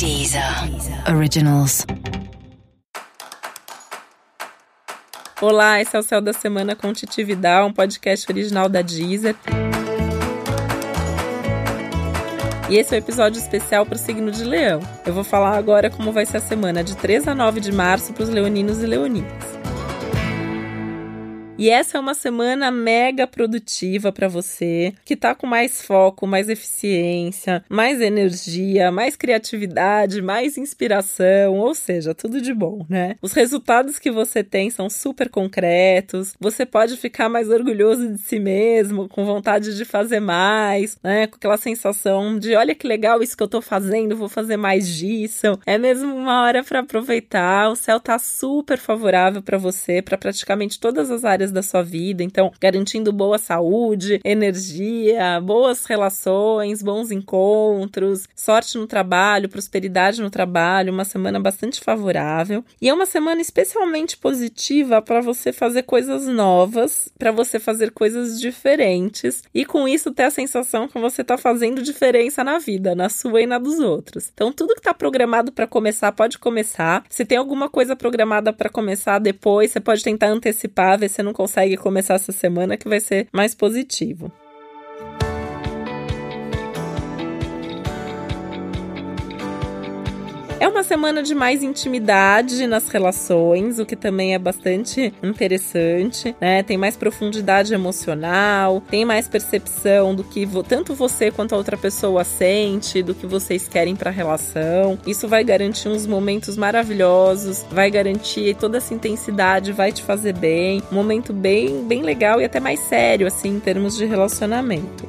Deezer Originals. Olá, esse é o Céu da Semana com Titi Vidal, um podcast original da Deezer. E esse é o um episódio especial para o signo de Leão. Eu vou falar agora como vai ser a semana de 3 a 9 de março para os leoninos e leoninas. E essa é uma semana mega produtiva para você, que tá com mais foco, mais eficiência, mais energia, mais criatividade, mais inspiração, ou seja, tudo de bom, né? Os resultados que você tem são super concretos, você pode ficar mais orgulhoso de si mesmo, com vontade de fazer mais, né? Com aquela sensação de olha que legal isso que eu tô fazendo, vou fazer mais disso. É mesmo uma hora para aproveitar. O céu tá super favorável para você, para praticamente todas as áreas áreas da sua vida, então garantindo boa saúde, energia, boas relações, bons encontros, sorte no trabalho, prosperidade no trabalho, uma semana bastante favorável. E é uma semana especialmente positiva para você fazer coisas novas, para você fazer coisas diferentes e com isso ter a sensação que você está fazendo diferença na vida, na sua e na dos outros. Então tudo que está programado para começar pode começar. Se tem alguma coisa programada para começar depois, você pode tentar antecipar, ver se não consegue começar essa semana que vai ser mais positivo. É uma semana de mais intimidade nas relações, o que também é bastante interessante, né? Tem mais profundidade emocional, tem mais percepção do que tanto você quanto a outra pessoa sente, do que vocês querem para a relação. Isso vai garantir uns momentos maravilhosos, vai garantir toda essa intensidade, vai te fazer bem, um momento bem, bem legal e até mais sério assim em termos de relacionamento.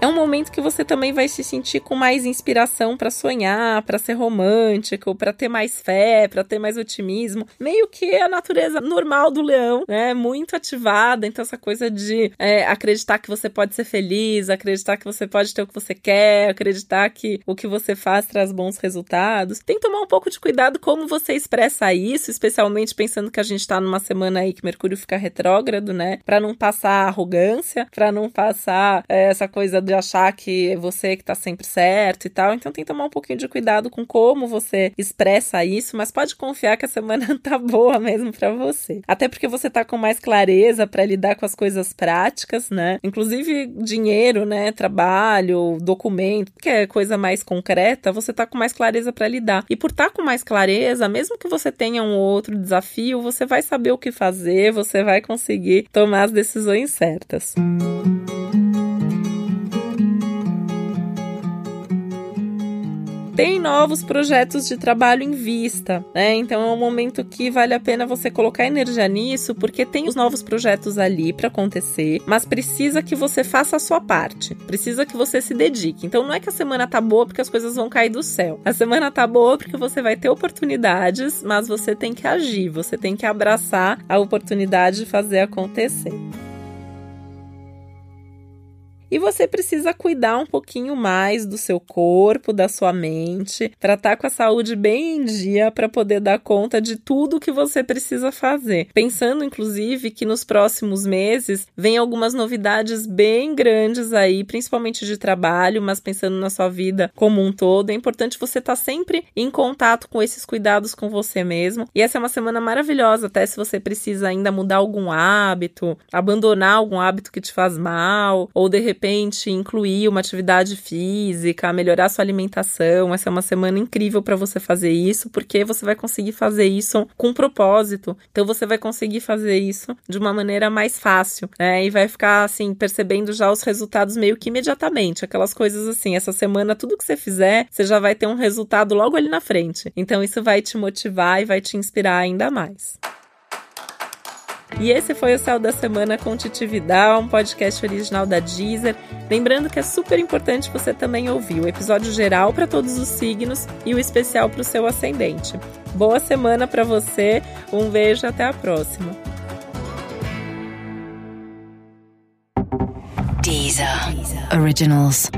É um momento que você também vai se sentir com mais inspiração para sonhar, para ser romântico, para ter mais fé, para ter mais otimismo. Meio que a natureza normal do leão, né? Muito ativada. Então, essa coisa de é, acreditar que você pode ser feliz, acreditar que você pode ter o que você quer, acreditar que o que você faz traz bons resultados. Tem que tomar um pouco de cuidado como você expressa isso, especialmente pensando que a gente tá numa semana aí que Mercúrio fica retrógrado, né? Para não passar arrogância, para não passar é, essa coisa de achar que é você que tá sempre certo e tal. Então tem que tomar um pouquinho de cuidado com como você expressa isso, mas pode confiar que a semana tá boa mesmo para você. Até porque você tá com mais clareza para lidar com as coisas práticas, né? Inclusive dinheiro, né, trabalho, documento, que é coisa mais concreta, você tá com mais clareza para lidar. E por estar tá com mais clareza, mesmo que você tenha um outro desafio, você vai saber o que fazer, você vai conseguir tomar as decisões certas. Música tem novos projetos de trabalho em vista, né? Então é um momento que vale a pena você colocar energia nisso, porque tem os novos projetos ali para acontecer, mas precisa que você faça a sua parte, precisa que você se dedique. Então não é que a semana tá boa porque as coisas vão cair do céu. A semana tá boa porque você vai ter oportunidades, mas você tem que agir, você tem que abraçar a oportunidade de fazer acontecer. E você precisa cuidar um pouquinho mais do seu corpo, da sua mente, para estar tá com a saúde bem em dia para poder dar conta de tudo que você precisa fazer. Pensando inclusive que nos próximos meses vem algumas novidades bem grandes aí, principalmente de trabalho, mas pensando na sua vida como um todo, é importante você estar tá sempre em contato com esses cuidados com você mesmo. E essa é uma semana maravilhosa, até se você precisa ainda mudar algum hábito, abandonar algum hábito que te faz mal, ou de repente repente incluir uma atividade física, melhorar sua alimentação. Essa é uma semana incrível para você fazer isso, porque você vai conseguir fazer isso com propósito. Então você vai conseguir fazer isso de uma maneira mais fácil, né? E vai ficar assim percebendo já os resultados meio que imediatamente, aquelas coisas assim, essa semana tudo que você fizer, você já vai ter um resultado logo ali na frente. Então isso vai te motivar e vai te inspirar ainda mais. E esse foi o Céu da Semana com Titi Vidal, um podcast original da Deezer. Lembrando que é super importante você também ouvir o episódio geral para todos os signos e o especial para o seu ascendente. Boa semana para você, um beijo, até a próxima. Deezer, Deezer. Originals.